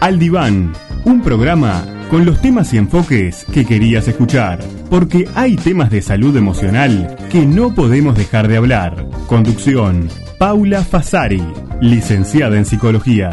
Al Diván, un programa con los temas y enfoques que querías escuchar, porque hay temas de salud emocional que no podemos dejar de hablar. Conducción, Paula Fasari, licenciada en psicología.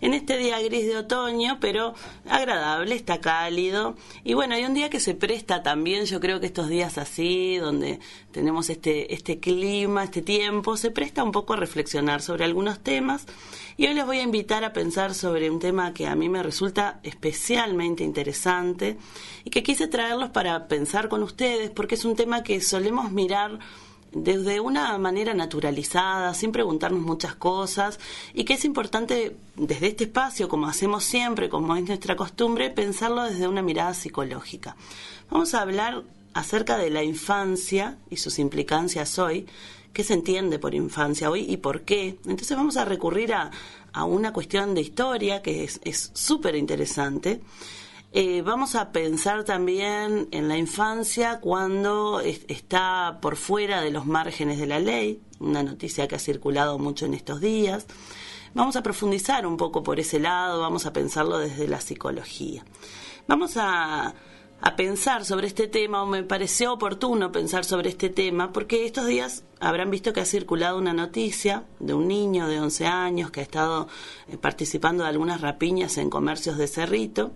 En este día gris de otoño, pero agradable, está cálido. Y bueno, hay un día que se presta también, yo creo que estos días así, donde tenemos este, este clima, este tiempo, se presta un poco a reflexionar sobre algunos temas. Y hoy les voy a invitar a pensar sobre un tema que a mí me resulta especialmente interesante y que quise traerlos para pensar con ustedes, porque es un tema que solemos mirar desde una manera naturalizada, sin preguntarnos muchas cosas, y que es importante desde este espacio, como hacemos siempre, como es nuestra costumbre, pensarlo desde una mirada psicológica. Vamos a hablar acerca de la infancia y sus implicancias hoy, qué se entiende por infancia hoy y por qué. Entonces vamos a recurrir a, a una cuestión de historia que es súper interesante. Eh, vamos a pensar también en la infancia cuando está por fuera de los márgenes de la ley, una noticia que ha circulado mucho en estos días. Vamos a profundizar un poco por ese lado, vamos a pensarlo desde la psicología. Vamos a, a pensar sobre este tema, o me pareció oportuno pensar sobre este tema, porque estos días habrán visto que ha circulado una noticia de un niño de 11 años que ha estado eh, participando de algunas rapiñas en comercios de Cerrito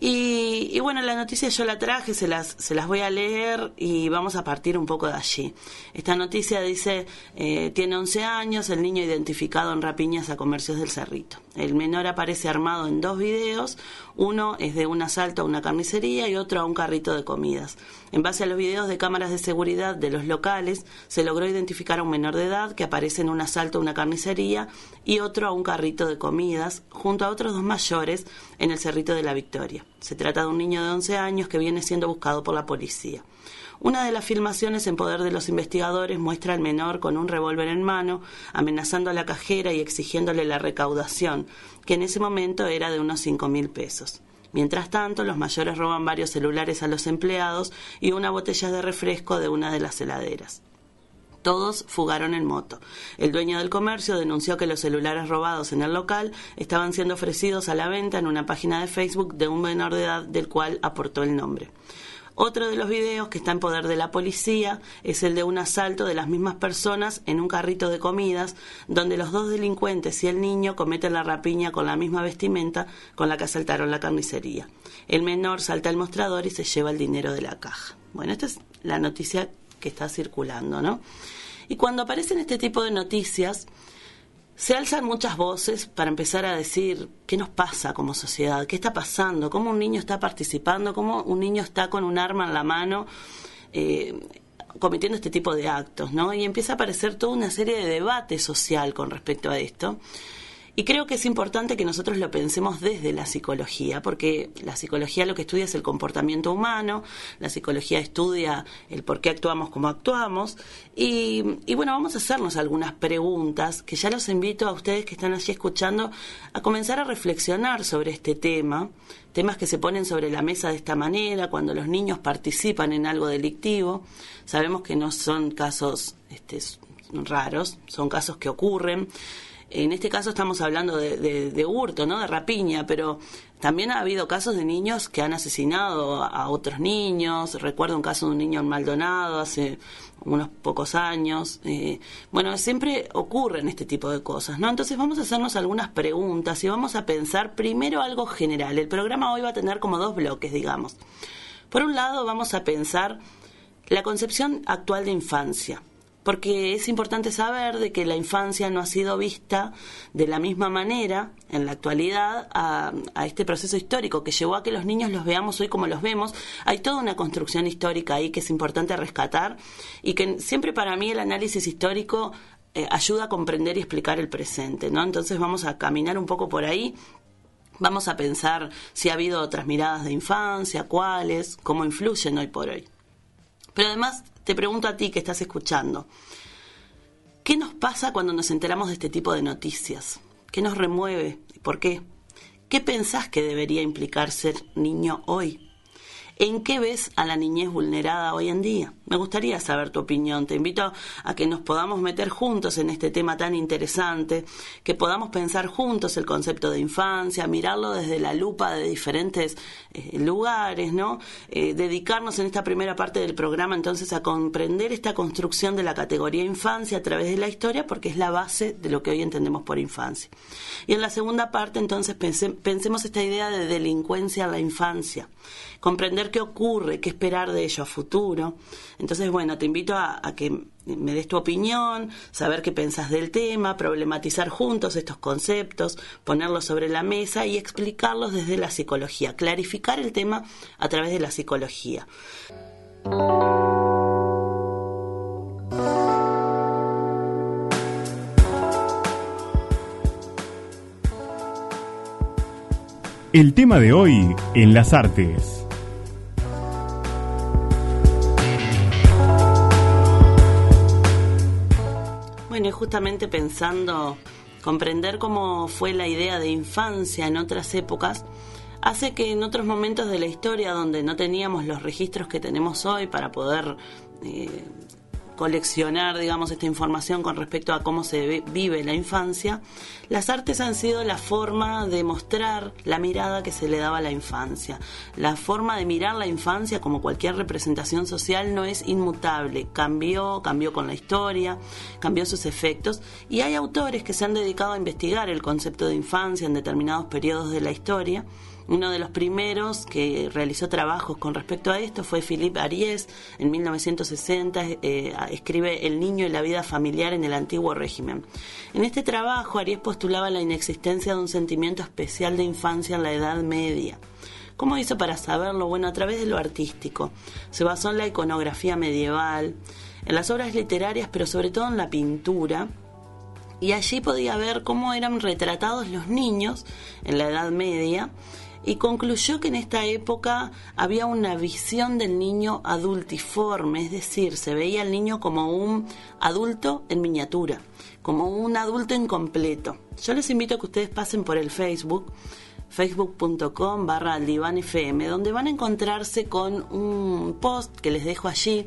y, y, bueno, la noticia yo la traje, se las, se las voy a leer y vamos a partir un poco de allí. Esta noticia dice, eh, tiene 11 años, el niño identificado en rapiñas a comercios del Cerrito. El menor aparece armado en dos videos, uno es de un asalto a una carnicería y otro a un carrito de comidas. En base a los videos de cámaras de seguridad de los locales, se logró identificar a un menor de edad que aparece en un asalto a una carnicería y otro a un carrito de comidas, junto a otros dos mayores en el Cerrito de la Victoria. Se trata de un niño de 11 años que viene siendo buscado por la policía. Una de las filmaciones en poder de los investigadores muestra al menor con un revólver en mano, amenazando a la cajera y exigiéndole la recaudación, que en ese momento era de unos cinco mil pesos. Mientras tanto, los mayores roban varios celulares a los empleados y una botella de refresco de una de las heladeras. Todos fugaron en moto. El dueño del comercio denunció que los celulares robados en el local estaban siendo ofrecidos a la venta en una página de Facebook de un menor de edad del cual aportó el nombre. Otro de los videos que está en poder de la policía es el de un asalto de las mismas personas en un carrito de comidas, donde los dos delincuentes y el niño cometen la rapiña con la misma vestimenta con la que asaltaron la carnicería. El menor salta al mostrador y se lleva el dinero de la caja. Bueno, esta es la noticia que está circulando, ¿no? Y cuando aparecen este tipo de noticias, se alzan muchas voces para empezar a decir qué nos pasa como sociedad, qué está pasando, cómo un niño está participando, cómo un niño está con un arma en la mano eh, cometiendo este tipo de actos, ¿no? Y empieza a aparecer toda una serie de debate social con respecto a esto. Y creo que es importante que nosotros lo pensemos desde la psicología, porque la psicología lo que estudia es el comportamiento humano, la psicología estudia el por qué actuamos como actuamos, y, bueno, vamos a hacernos algunas preguntas que ya los invito a ustedes que están allí escuchando a comenzar a reflexionar sobre este tema, temas que se ponen sobre la mesa de esta manera, cuando los niños participan en algo delictivo, sabemos que no son casos este, raros, son casos que ocurren. En este caso estamos hablando de, de, de, hurto, ¿no? De rapiña, pero también ha habido casos de niños que han asesinado a otros niños. Recuerdo un caso de un niño Maldonado hace unos pocos años. Eh, bueno, siempre ocurren este tipo de cosas, ¿no? Entonces vamos a hacernos algunas preguntas y vamos a pensar primero algo general. El programa hoy va a tener como dos bloques, digamos. Por un lado, vamos a pensar la concepción actual de infancia porque es importante saber de que la infancia no ha sido vista de la misma manera en la actualidad a, este proceso histórico que llevó a que los niños los veamos hoy como los vemos. Hay toda una construcción histórica ahí que es importante rescatar y que siempre para mí el análisis histórico eh, ayuda a comprender y explicar el presente, ¿no? Entonces vamos a caminar un poco por ahí. Vamos a pensar si ha habido otras miradas de infancia, cuáles, cómo influyen hoy por hoy. Pero además te pregunto a ti que estás escuchando, ¿qué nos pasa cuando nos enteramos de este tipo de noticias? ¿Qué nos remueve? ¿Por qué? ¿Qué pensás que debería implicar ser niño hoy? ¿En qué ves a la niñez vulnerada hoy en día? Me gustaría saber tu opinión. Te invito a que nos podamos meter juntos en este tema tan interesante, que podamos pensar juntos el concepto de infancia, mirarlo desde la lupa de diferentes eh, lugares, ¿no? Eh, dedicarnos en esta primera parte del programa entonces a comprender esta construcción de la categoría infancia a través de la historia, porque es la base de lo que hoy entendemos por infancia. Y en la segunda parte entonces pensemos esta idea de delincuencia en la infancia comprender qué ocurre, qué esperar de ello a futuro. Entonces, bueno, te invito a, que me des tu opinión, saber qué pensás del tema, problematizar juntos estos conceptos, ponerlos sobre la mesa y explicarlos desde la psicología, clarificar el tema a través de la psicología. El tema de hoy en las artes. Justamente pensando, comprender cómo fue la idea de infancia en otras épocas, hace que en otros momentos de la historia donde no teníamos los registros que tenemos hoy para poder eh, coleccionar, digamos, esta información con respecto a cómo se vive la infancia, las artes han sido la forma de mostrar la mirada que se le daba a la infancia. La forma de mirar la infancia, como cualquier representación social, no es inmutable. Cambió, cambió con la historia, cambió sus efectos, y hay autores que se han dedicado a investigar el concepto de infancia en determinados periodos de la historia uno de los primeros que realizó trabajos con respecto a esto fue Philippe Ariès. En 1960 eh, escribe El niño y la vida familiar en el antiguo régimen. En este trabajo, Ariès postulaba la inexistencia de un sentimiento especial de infancia en la Edad Media. ¿Cómo hizo para saberlo? Bueno, a través de lo artístico. Se basó en la iconografía medieval, en las obras literarias, pero sobre todo en la pintura, y allí podía ver cómo eran retratados los niños en la Edad Media y concluyó que en esta época había una visión del niño adultiforme, es decir, se veía al niño como un adulto en miniatura, como un adulto incompleto. Yo les invito a que ustedes pasen por el Facebook facebook.com barra FM, donde van a encontrarse con un post que les dejo allí,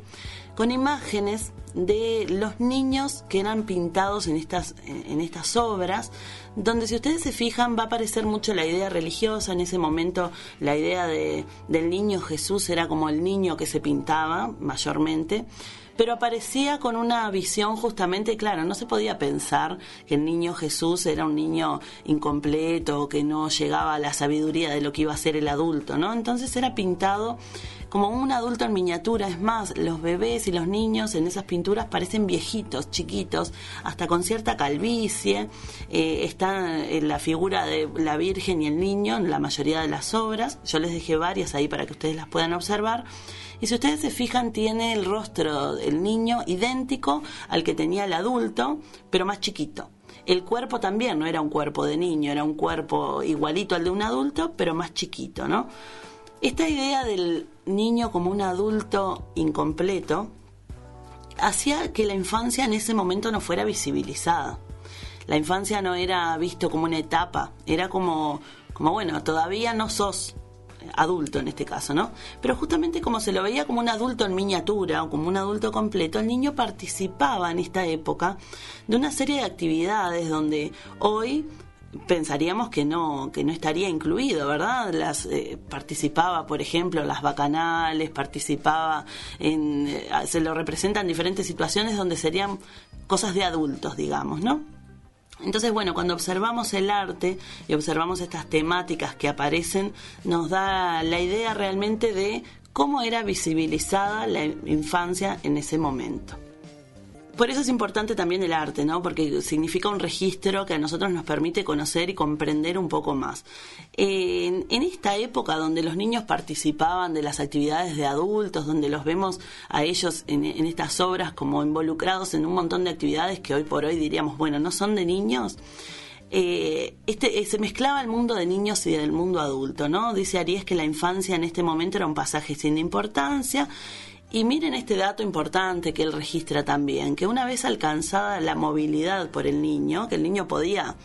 con imágenes de los niños que eran pintados en estas, en estas obras, donde si ustedes se fijan va a aparecer mucho la idea religiosa, en ese momento la idea de, del niño Jesús era como el niño que se pintaba mayormente, pero aparecía con una visión justamente, claro, no se podía pensar que el niño Jesús era un niño incompleto, que no llegaba a la sabiduría de lo que iba a ser el adulto, ¿no? Entonces era pintado como un adulto en miniatura. Es más, los bebés y los niños en esas pinturas parecen viejitos, chiquitos, hasta con cierta calvicie. Eh, está en la figura de la Virgen y el niño en la mayoría de las obras. Yo les dejé varias ahí para que ustedes las puedan observar. Y si ustedes se fijan, tiene el rostro del niño idéntico al que tenía el adulto, pero más chiquito. El cuerpo también no era un cuerpo de niño, era un cuerpo igualito al de un adulto, pero más chiquito, ¿no? Esta idea del niño como un adulto incompleto hacía que la infancia en ese momento no fuera visibilizada. La infancia no era visto como una etapa, era como, como bueno, todavía no sos adulto en este caso, ¿no? Pero justamente como se lo veía como un adulto en miniatura o como un adulto completo, el niño participaba en esta época de una serie de actividades donde hoy pensaríamos que no que no estaría incluido, ¿verdad? Las eh, participaba, por ejemplo, las bacanales, participaba en eh, se lo representan diferentes situaciones donde serían cosas de adultos, digamos, ¿no? Entonces, bueno, cuando observamos el arte y observamos estas temáticas que aparecen, nos da la idea realmente de cómo era visibilizada la infancia en ese momento por eso es importante también el arte, ¿no? Porque significa un registro que a nosotros nos permite conocer y comprender un poco más. En, esta época donde los niños participaban de las actividades de adultos, donde los vemos a ellos en, estas obras como involucrados en un montón de actividades que hoy por hoy diríamos, bueno, no son de niños. Eh, este, eh, se mezclaba el mundo de niños y el mundo adulto, ¿no? Dice Aries que la infancia en este momento era un pasaje sin importancia y miren este dato importante que él registra también, que una vez alcanzada la movilidad por el niño, que el niño podía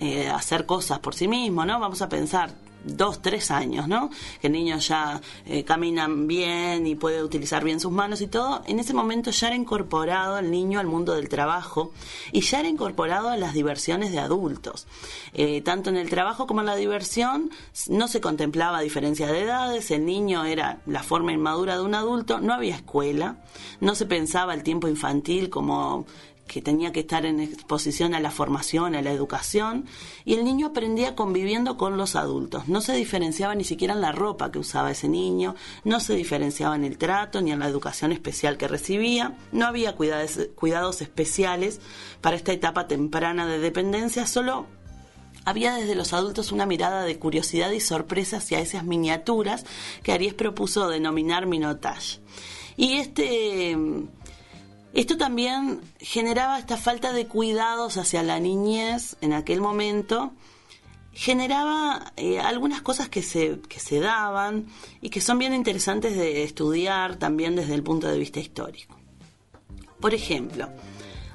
eh, hacer cosas por sí mismo, ¿no? Vamos a pensar, dos, tres años, ¿no? Que el niño ya eh, camina bien y puede utilizar bien sus manos y todo, en ese momento ya era incorporado el niño al mundo del trabajo y ya era incorporado a las diversiones de adultos. Eh, tanto en el trabajo como en la diversión no se contemplaba diferencia de edades, el niño era la forma inmadura de un adulto, no había escuela, no se pensaba el tiempo infantil como que tenía que estar en exposición a la formación, a la educación, y el niño aprendía conviviendo con los adultos. No se diferenciaba ni siquiera en la ropa que usaba ese niño, no se diferenciaba en el trato ni en la educación especial que recibía, no había cuidados, especiales para esta etapa temprana de dependencia, solo había desde los adultos una mirada de curiosidad y sorpresa hacia esas miniaturas que Aries propuso denominar minotage. Y este esto también generaba esta falta de cuidados hacia la niñez en aquel momento, generaba eh, algunas cosas que se, que se daban y que son bien interesantes de estudiar también desde el punto de vista histórico. Por ejemplo,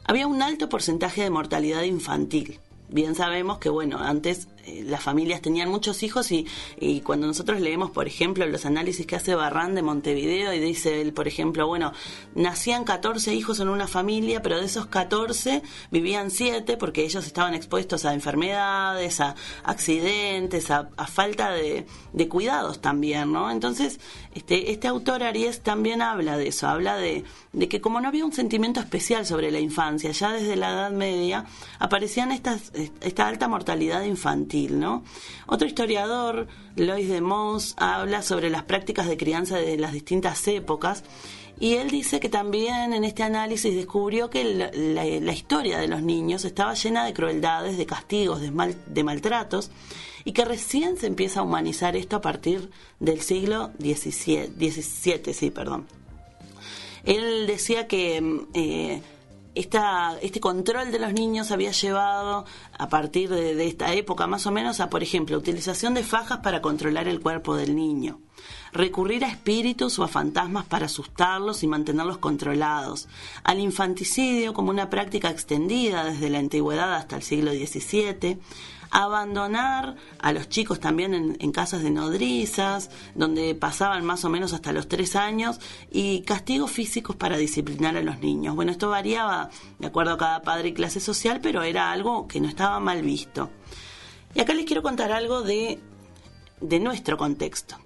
había un alto porcentaje de mortalidad infantil. Bien sabemos que, bueno, antes las familias tenían muchos hijos y, y, cuando nosotros leemos, por ejemplo, los análisis que hace Barrán de Montevideo y dice él, por ejemplo, bueno, nacían 14 hijos en una familia, pero de esos 14 vivían 7 porque ellos estaban expuestos a enfermedades, a accidentes, a, falta de, cuidados también, ¿no? Entonces, este, este autor Aries también habla de eso, habla de, de que como no había un sentimiento especial sobre la infancia, ya desde la Edad Media aparecían estas, esta alta mortalidad infantil Otro historiador, Lois de Mons, habla sobre las prácticas de crianza de las distintas épocas y él dice que también en este análisis descubrió que la, historia de los niños estaba llena de crueldades, de castigos, de, maltratos, y que recién se empieza a humanizar esto a partir del siglo XVII. sí, perdón. Él decía que eh, esta, este control de los niños había llevado a partir de, esta época más o menos a, por ejemplo, utilización de fajas para controlar el cuerpo del niño, recurrir a espíritus o a fantasmas para asustarlos y mantenerlos controlados, al infanticidio como una práctica extendida desde la antigüedad hasta el siglo XVII, abandonar a los chicos también en, casas de nodrizas, donde pasaban más o menos hasta los tres años, y castigos físicos para disciplinar a los niños. Bueno, esto variaba de acuerdo a cada padre y clase social, pero era algo que no estaba mal visto. Y acá les quiero contar algo de, de nuestro contexto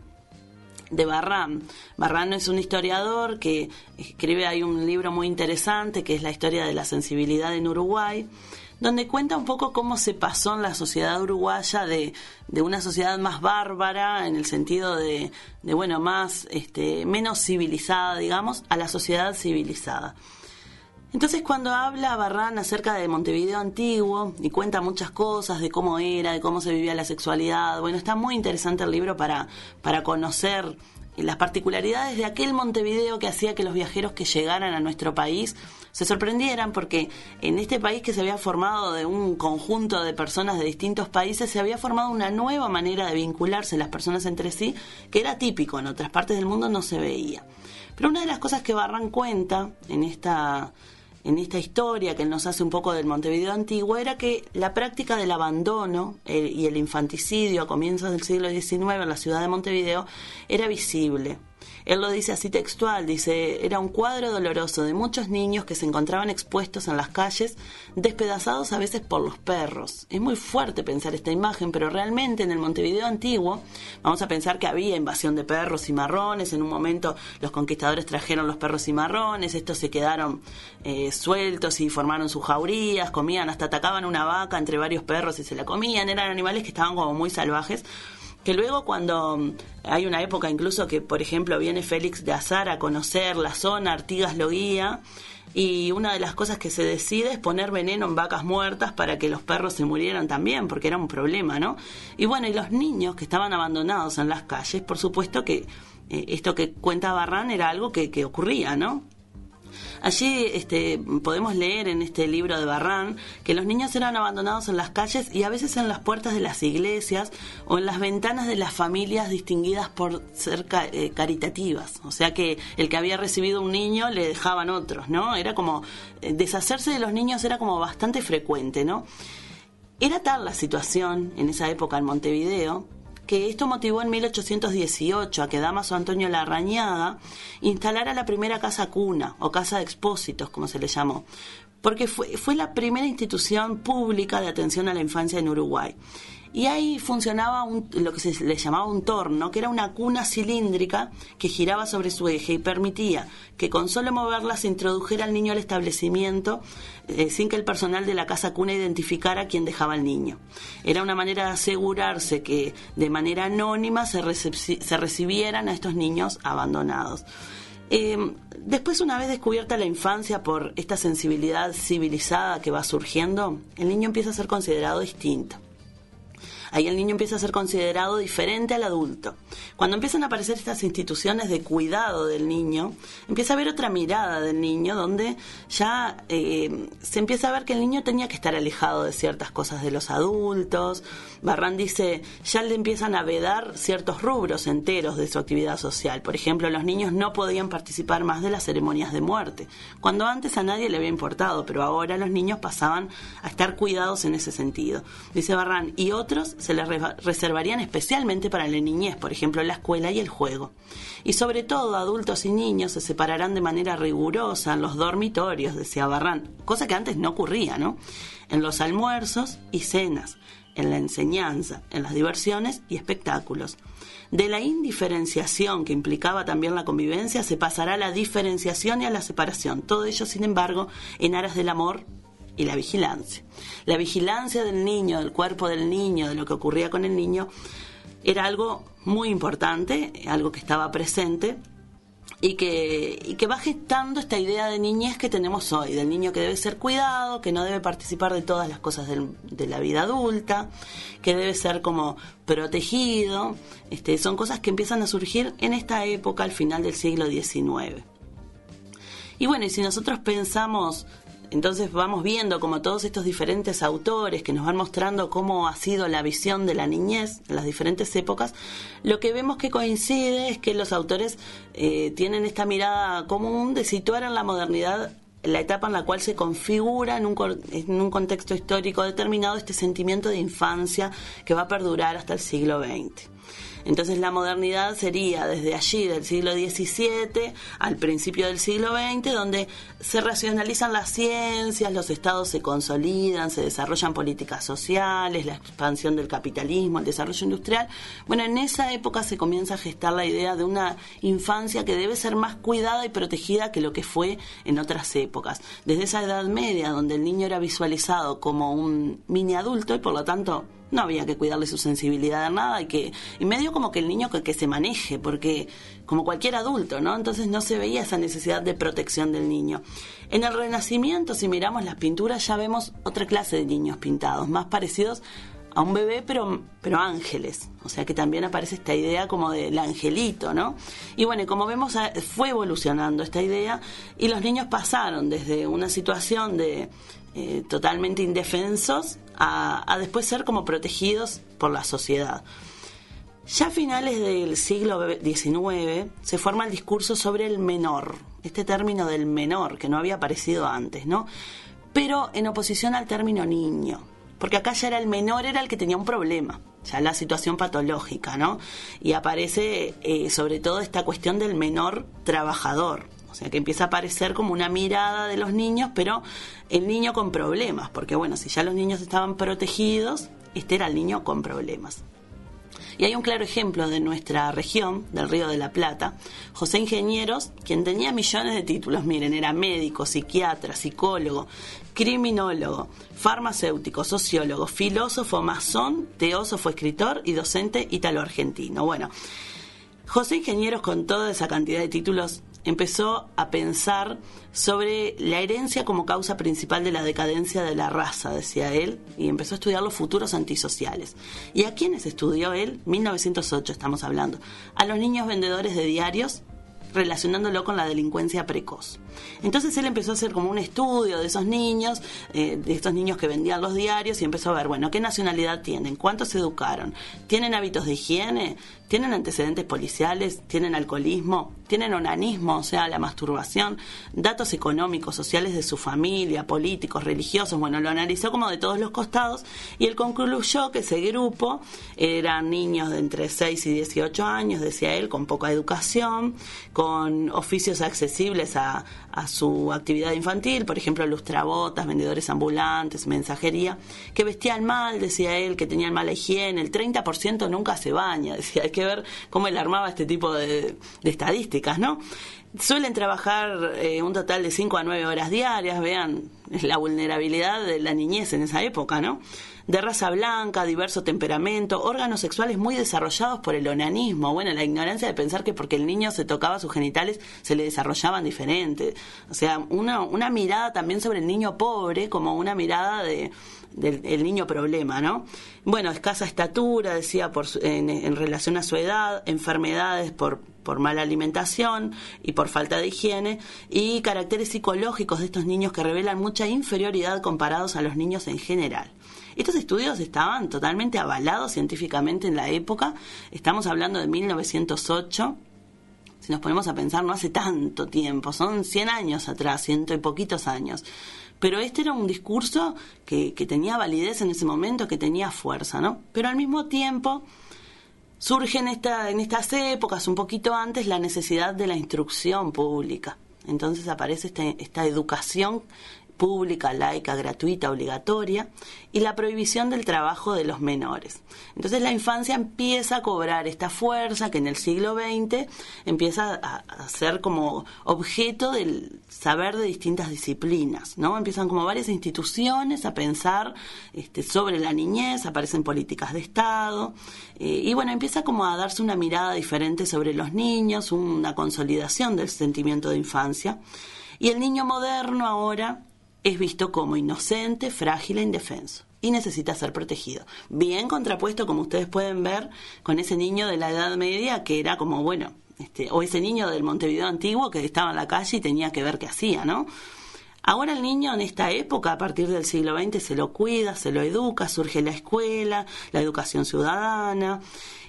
de Barran. Barran es un historiador que escribe, hay un libro muy interesante que es la historia de la sensibilidad en Uruguay, donde cuenta un poco cómo se pasó en la sociedad uruguaya de, de una sociedad más bárbara, en el sentido de, de, bueno, más, este, menos civilizada, digamos, a la sociedad civilizada. Entonces cuando habla Barran acerca de Montevideo antiguo y cuenta muchas cosas de cómo era, de cómo se vivía la sexualidad, bueno, está muy interesante el libro para, para conocer las particularidades de aquel Montevideo que hacía que los viajeros que llegaran a nuestro país se sorprendieran porque en este país que se había formado de un conjunto de personas de distintos países se había formado una nueva manera de vincularse las personas entre sí que era típico en otras partes del mundo no se veía. Pero una de las cosas que Barran cuenta en esta en esta historia que nos hace un poco del Montevideo antiguo era que la práctica del abandono y el infanticidio a comienzos del siglo XIX en la ciudad de Montevideo era visible. Él lo dice así textual, dice, era un cuadro doloroso de muchos niños que se encontraban expuestos en las calles, despedazados a veces por los perros. Es muy fuerte pensar esta imagen, pero realmente en el Montevideo antiguo, vamos a pensar que había invasión de perros y marrones, en un momento los conquistadores trajeron los perros y marrones, estos se quedaron eh, sueltos y formaron sus jaurías, comían, hasta atacaban una vaca entre varios perros y se la comían, eran animales que estaban como muy salvajes que luego cuando mm, hay una época incluso que, por ejemplo, viene Félix de Azar a conocer la zona, Artigas lo guía, y una de las cosas que se decide es poner veneno en vacas muertas para que los perros se murieran también, porque era un problema, ¿no? Y bueno, y los niños que estaban abandonados en las calles, por supuesto que eh, esto que cuenta Barran era algo que, que ocurría, ¿no? Allí este, podemos leer en este libro de Barran que los niños eran abandonados en las calles y a veces en las puertas de las iglesias o en las ventanas de las familias distinguidas por ser eh, caritativas. O sea que el que había recibido un niño le dejaban otros, ¿no? Era como eh, deshacerse de los niños era como bastante frecuente, ¿no? Era tal la situación en esa época en Montevideo que esto motivó en 1818 a que Damaso Antonio Larrañaga instalara la primera casa cuna o casa de expósitos, como se le llamó, porque fue, fue la primera institución pública de atención a la infancia en Uruguay. Y ahí funcionaba lo que se le llamaba un torno, que era una cuna cilíndrica que giraba sobre su eje y permitía que con solo moverla se introdujera al niño al establecimiento eh, sin que el personal de la casa cuna identificara quién dejaba al niño. Era una manera de asegurarse que de manera anónima se, recibieran a estos niños abandonados. Em, después, una vez descubierta la infancia por esta sensibilidad civilizada que va surgiendo, el niño empieza a ser considerado distinto. Ahí el niño empieza a ser considerado diferente al adulto. Cuando empiezan a aparecer estas instituciones de cuidado del niño, empieza a haber otra mirada del niño donde ya eh, se empieza a ver que el niño tenía que estar alejado de ciertas cosas de los adultos. Barran dice, ya le empiezan a vedar ciertos rubros enteros de su actividad social. Por ejemplo, los niños no podían participar más de las ceremonias de muerte, cuando antes a nadie le había importado, pero ahora los niños pasaban a estar cuidados en ese sentido. Dice Barran, y otros se les reservarían especialmente para la niñez, por ejemplo, la escuela y el juego. Y sobre todo, adultos y niños se separarán de manera rigurosa en los dormitorios, decía Barran, cosa que antes no ocurría, ¿no? En los almuerzos y cenas, en la enseñanza, en las diversiones y espectáculos. De la indiferenciación que implicaba también la convivencia se pasará a la diferenciación y a la separación. Todo ello, sin embargo, en aras del amor y la vigilancia. La vigilancia del niño, del cuerpo del niño, de lo que ocurría con el niño, era algo muy importante, algo que estaba presente y que, que va gestando esta idea de niñez que tenemos hoy, del niño que debe ser cuidado, que no debe participar de todas las cosas de la vida adulta, que debe ser como protegido. Este, son cosas que empiezan a surgir en esta época, al final del siglo XIX. Y bueno, y si nosotros pensamos entonces vamos viendo como todos estos diferentes autores que nos van mostrando cómo ha sido la visión de la niñez en las diferentes épocas, lo que vemos que coincide es que los autores eh, tienen esta mirada común de situar en la modernidad la etapa en la cual se configura en un, en un contexto histórico determinado este sentimiento de infancia que va a perdurar hasta el siglo XX. Entonces la modernidad sería desde allí, del siglo XVII al principio del siglo XX, donde se racionalizan las ciencias, los estados se consolidan, se desarrollan políticas sociales, la expansión del capitalismo, el desarrollo industrial. Bueno, en esa época se comienza a gestar la idea de una infancia que debe ser más cuidada y protegida que lo que fue en otras épocas. Desde esa edad media, donde el niño era visualizado como un mini adulto y por lo tanto no había que cuidarle su sensibilidad a nada y que y medio como que el niño que, que, se maneje porque como cualquier adulto no entonces no se veía esa necesidad de protección del niño. En el renacimiento si miramos las pinturas ya vemos otra clase de niños pintados más parecidos a un bebé pero pero ángeles. O sea que también aparece esta idea como del angelito no y bueno como vemos fue evolucionando esta idea y los niños pasaron desde una situación de eh, totalmente indefensos a, después ser como protegidos por la sociedad. Ya a finales del siglo XIX se forma el discurso sobre el menor, este término del menor que no había aparecido antes, ¿no? Pero en oposición al término niño, porque acá ya era el menor, era el que tenía un problema. ya la situación patológica, ¿no? Y aparece eh, sobre todo esta cuestión del menor trabajador. O sea, que empieza a aparecer como una mirada de los niños, pero el niño con problemas, porque bueno, si ya los niños estaban protegidos, este era el niño con problemas. Y hay un claro ejemplo de nuestra región, del Río de la Plata, José Ingenieros, quien tenía millones de títulos, miren, era médico, psiquiatra, psicólogo, criminólogo, farmacéutico, sociólogo, filósofo, masón, teósofo, escritor y docente italo-argentino. Bueno, José Ingenieros con toda esa cantidad de títulos empezó a pensar sobre la herencia como causa principal de la decadencia de la raza, decía él, y empezó a estudiar los futuros antisociales. ¿Y a quiénes estudió él? 1908 estamos hablando. A los niños vendedores de diarios relacionándolo con la delincuencia precoz. Entonces él empezó a hacer como un estudio de esos niños, eh, de estos niños que vendían los diarios y empezó a ver, bueno, ¿qué nacionalidad tienen? ¿Cuántos se educaron? ¿Tienen hábitos de higiene? ¿Tienen antecedentes policiales? ¿Tienen alcoholismo? ¿Tienen onanismo? O sea, la masturbación, datos económicos, sociales de su familia, políticos, religiosos. Bueno, lo analizó como de todos los costados y él concluyó que ese grupo eran niños de entre 6 y 18 años, decía él, con poca educación, con oficios accesibles a, a su actividad infantil, por ejemplo, lustrabotas, vendedores ambulantes, mensajería, que vestían mal, decía él, que tenían mala higiene, el 30% nunca se baña, decía, hay que ver cómo él armaba este tipo de, estadísticas, ¿no? Suelen trabajar eh, un total de 5 a 9 horas diarias, vean la vulnerabilidad de la niñez en esa época, ¿no? De raza blanca, diverso temperamento, órganos sexuales muy desarrollados por el onanismo, bueno, la ignorancia de pensar que porque el niño se tocaba sus genitales se le desarrollaban diferente. O sea, una, una mirada también sobre el niño pobre como una mirada de del niño problema, ¿no? Bueno, escasa estatura, decía, por, en, relación a su edad, enfermedades por, por mala alimentación y por falta de higiene, y caracteres psicológicos de estos niños que revelan mucha inferioridad comparados a los niños en general. Estos estudios estaban totalmente avalados científicamente en la época, estamos hablando de 1908, si nos ponemos a pensar, no hace tanto tiempo, son 100 años atrás, ciento y poquitos años. Pero este era un discurso que, que tenía validez en ese momento, que tenía fuerza, ¿no? Pero al mismo tiempo surge en, esta, en estas épocas, un poquito antes, la necesidad de la instrucción pública. Entonces aparece este, esta educación pública, laica, gratuita, obligatoria, y la prohibición del trabajo de los menores. Entonces la infancia empieza a cobrar esta fuerza que en el siglo XX empieza a, ser como objeto del saber de distintas disciplinas, ¿no? Empiezan como varias instituciones a pensar este, sobre la niñez, aparecen políticas de Estado, eh, y bueno, empieza como a darse una mirada diferente sobre los niños, una consolidación del sentimiento de infancia. Y el niño moderno ahora es visto como inocente, frágil e indefenso y necesita ser protegido. Bien contrapuesto, como ustedes pueden ver, con ese niño de la Edad Media que era como, bueno, este, o ese niño del Montevideo antiguo que estaba en la calle y tenía que ver qué hacía, ¿no? Ahora el niño en esta época, a partir del siglo XX, se lo cuida, se lo educa, surge la escuela, la educación ciudadana,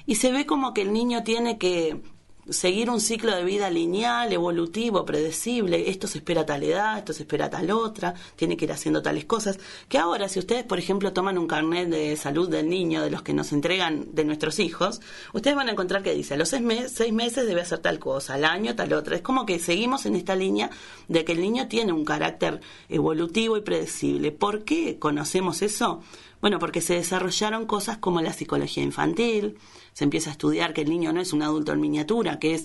y se ve como que el niño tiene que seguir un ciclo de vida lineal, evolutivo, predecible, esto se espera a tal edad, esto se espera a tal otra, tiene que ir haciendo tales cosas, que ahora si ustedes, por ejemplo, toman un carnet de salud del niño, de los que nos entregan de nuestros hijos, ustedes van a encontrar que dice, a los seis, seis meses debe hacer tal cosa, al año tal otra. Es como que seguimos en esta línea de que el niño tiene un carácter evolutivo y predecible. ¿Por qué conocemos eso? Bueno, porque se desarrollaron cosas como la psicología infantil, se empieza a estudiar que el niño no es un adulto en miniatura, que es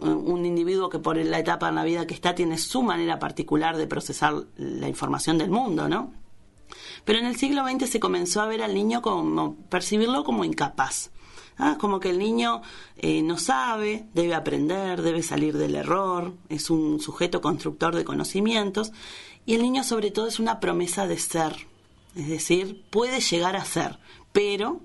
eh, un individuo que por la etapa en la vida que está tiene su manera particular de procesar la información del mundo, ¿no? Pero en el siglo XX se comenzó a ver al niño como percibirlo como incapaz. ¿ah? Como que el niño eh, no sabe, debe aprender, debe salir del error, es un sujeto constructor de conocimientos y el niño sobre todo es una promesa de ser, es decir, puede llegar a ser, pero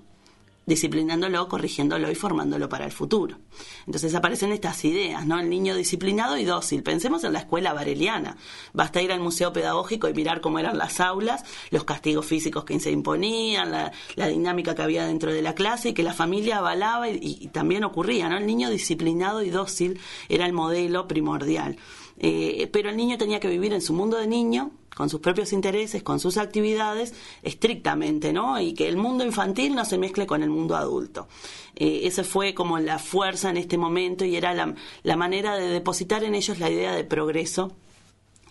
disciplinándolo, corrigiéndolo y formándolo para el futuro. Entonces aparecen estas ideas, ¿no? El niño disciplinado y dócil. Pensemos en la escuela bareliana. Basta ir al museo pedagógico y mirar cómo eran las aulas, los castigos físicos que se imponían, la, dinámica que había dentro de la clase y que la familia avalaba y, también ocurría, ¿no? El niño disciplinado y dócil era el modelo primordial. Eh, pero el niño tenía que vivir en su mundo de niño con sus propios intereses, con sus actividades, estrictamente, ¿no? Y que el mundo infantil no se mezcle con el mundo adulto. Eh, esa fue como la fuerza en este momento y era la, manera de depositar en ellos la idea de progreso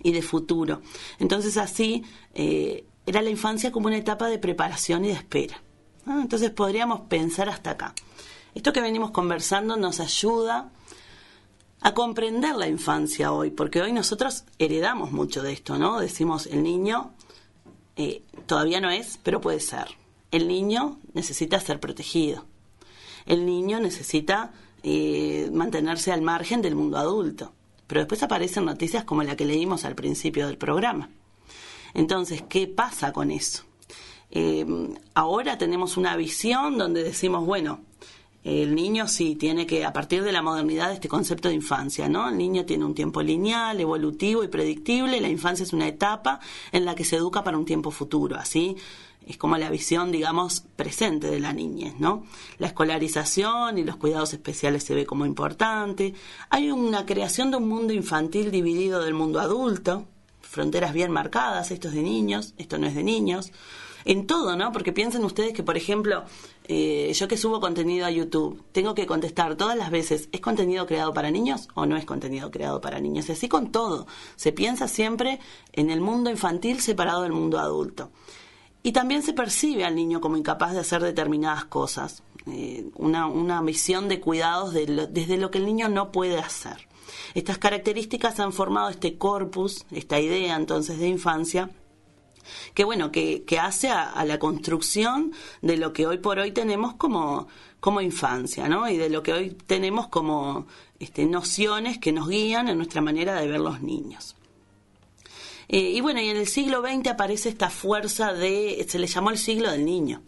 y de futuro. Entonces así eh, era la infancia como una etapa de preparación y de espera. Entonces podríamos pensar hasta acá. Esto que venimos conversando nos ayuda a comprender la infancia hoy, porque hoy nosotros heredamos mucho de esto, ¿no? Decimos, el niño eh, todavía no es, pero puede ser. El niño necesita ser protegido. El niño necesita eh, mantenerse al margen del mundo adulto. Pero después aparecen noticias como la que leímos al principio del programa. Entonces, ¿qué pasa con eso? Eh, ahora tenemos una visión donde decimos, bueno, el niño sí tiene que, a partir de la modernidad, este concepto de infancia, ¿no? El niño tiene un tiempo lineal, evolutivo y predictible. La infancia es una etapa en la que se educa para un tiempo futuro, así es como la visión, digamos, presente de la niñez, ¿no? La escolarización y los cuidados especiales se ve como importante. Hay una creación de un mundo infantil dividido del mundo adulto, fronteras bien marcadas, esto es de niños, esto no es de niños en todo, ¿no? Porque piensen ustedes que, por ejemplo, eh, yo que subo contenido a YouTube, tengo que contestar todas las veces, ¿es contenido creado para niños o no es contenido creado para niños? Y así con todo. Se piensa siempre en el mundo infantil separado del mundo adulto. Y también se percibe al niño como incapaz de hacer determinadas cosas. Eh, una, una visión de cuidados desde lo que el niño no puede hacer. Estas características han formado este corpus, esta idea entonces de infancia, que bueno, que, que hace a, la construcción de lo que hoy por hoy tenemos como, como infancia, ¿no? Y de lo que hoy tenemos como este, nociones que nos guían en nuestra manera de ver los niños. Eh, y bueno, y en el siglo XX aparece esta fuerza de, se le llamó el siglo del niño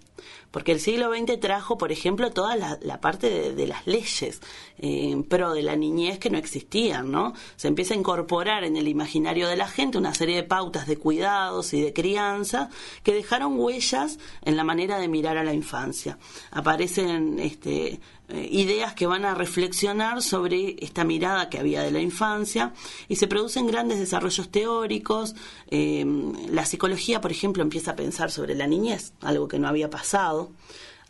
porque el siglo XX trajo, por ejemplo, toda la, parte de, las leyes eh, pro de la niñez que no existían, ¿no? Se empieza a incorporar en el imaginario de la gente una serie de pautas de cuidados y de crianza que dejaron huellas en la manera de mirar a la infancia. Aparecen este, eh, ideas que van a reflexionar sobre esta mirada que había de la infancia y se producen grandes desarrollos teóricos. Eh, la psicología, por ejemplo, empieza a pensar sobre la niñez, algo que no había pasado.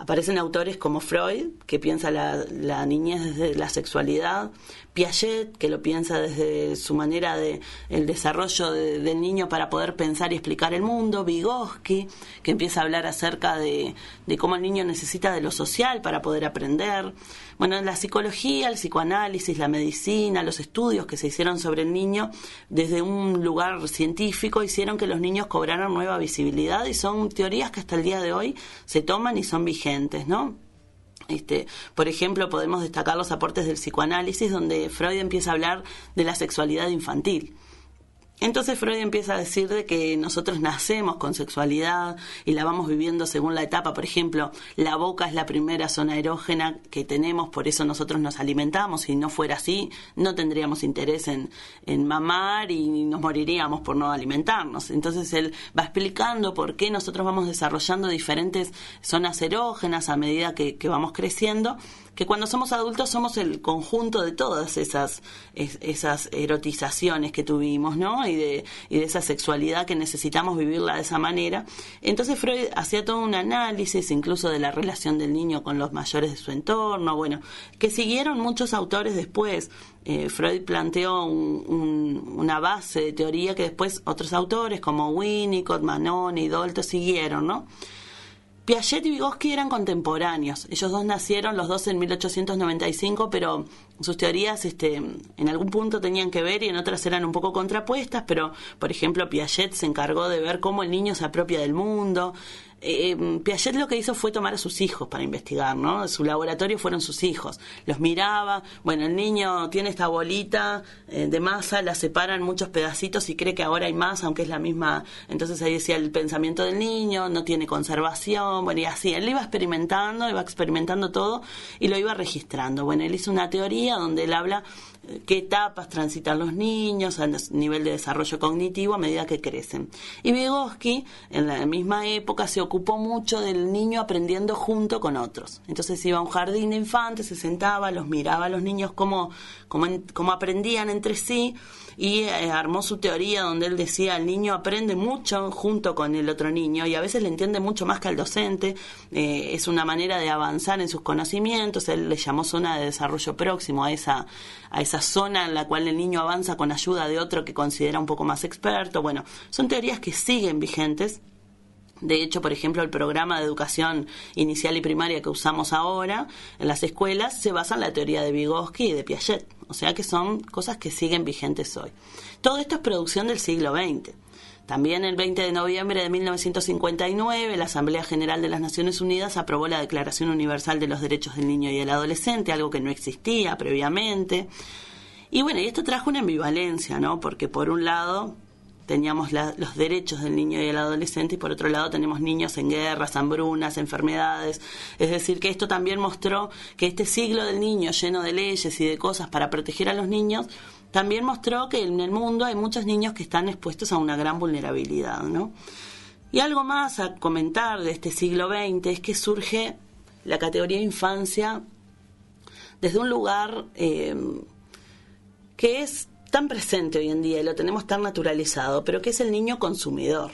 Aparecen autores como Freud, que piensa la, niñez desde la sexualidad, Piaget, que lo piensa desde su manera de el desarrollo del niño para poder pensar y explicar el mundo, Vygotsky, que empieza a hablar acerca de cómo el niño necesita de lo social para poder aprender. Bueno, la psicología, el psicoanálisis, la medicina, los estudios que se hicieron sobre el niño desde un lugar científico hicieron que los niños cobraran nueva visibilidad y son teorías que hasta el día de hoy se toman y son vigentes, ¿no? Este, por ejemplo, podemos destacar los aportes del psicoanálisis, donde Freud empieza a hablar de la sexualidad infantil. Entonces Freud empieza a decir de que nosotros nacemos con sexualidad y la vamos viviendo según la etapa. Por ejemplo, la boca es la primera zona erógena que tenemos, por eso nosotros nos alimentamos. Si no fuera así, no tendríamos interés en, en mamar y nos moriríamos por no alimentarnos. Entonces él va explicando por qué nosotros vamos desarrollando diferentes zonas erógenas a medida que, que vamos creciendo que cuando somos adultos somos el conjunto de todas esas, esas erotizaciones que tuvimos, ¿no? Y de, y de esa sexualidad que necesitamos vivirla de esa manera. Entonces Freud hacía todo un análisis incluso de la relación del niño con los mayores de su entorno, bueno, que siguieron muchos autores después. Eh, Freud planteó una base de teoría que después otros autores como Winnicott, Manon y Dolto siguieron, ¿no? Piaget y Vygotsky eran contemporáneos. Ellos dos nacieron los dos en 1895, pero sus teorías este, en algún punto tenían que ver y en otras eran un poco contrapuestas, pero por ejemplo Piaget se encargó de ver cómo el niño se apropia del mundo, eh, Piaget lo que hizo fue tomar a sus hijos para investigar, ¿no? Su laboratorio fueron sus hijos. Los miraba, bueno, el niño tiene esta bolita eh, de masa, la separan muchos pedacitos y cree que ahora hay más, aunque es la misma. Entonces ahí decía el pensamiento del niño, no tiene conservación, bueno, y así. Él iba experimentando, iba experimentando todo y lo iba registrando. Bueno, él hizo una teoría donde él habla qué etapas transitan los niños a nivel de desarrollo cognitivo a medida que crecen. Y Vygotsky, en la misma época, se ocupó mucho del niño aprendiendo junto con otros. Entonces iba a un jardín de infantes, se sentaba, los miraba a los niños cómo, cómo, aprendían entre sí y eh, armó su teoría donde él decía el niño aprende mucho junto con el otro niño y a veces le entiende mucho más que al docente, eh, es una manera de avanzar en sus conocimientos, él le llamó zona de desarrollo próximo a esa zona en la cual el niño avanza con ayuda de otro que considera un poco más experto. Bueno, son teorías que siguen vigentes. De hecho, por ejemplo, el programa de educación inicial y primaria que usamos ahora en las escuelas se basa en la teoría de Vygotsky y de Piaget. O sea que son cosas que siguen vigentes hoy. Todo esto es producción del siglo XX. También el 20 de noviembre de 1959, la Asamblea General de las Naciones Unidas aprobó la Declaración Universal de los Derechos del Niño y el Adolescente, algo que no existía previamente. Y bueno, y esto trajo una ambivalencia, ¿no? Porque por un lado teníamos los derechos del niño y el adolescente y por otro lado tenemos niños en guerras, hambrunas, enfermedades. Es decir, que esto también mostró que este siglo del niño lleno de leyes y de cosas para proteger a los niños también mostró que en el mundo hay muchos niños que están expuestos a una gran vulnerabilidad, ¿no? Y algo más a comentar de este siglo XX es que surge la categoría infancia desde un lugar eh, que es tan presente hoy en día y lo tenemos tan naturalizado, pero que es el niño consumidor.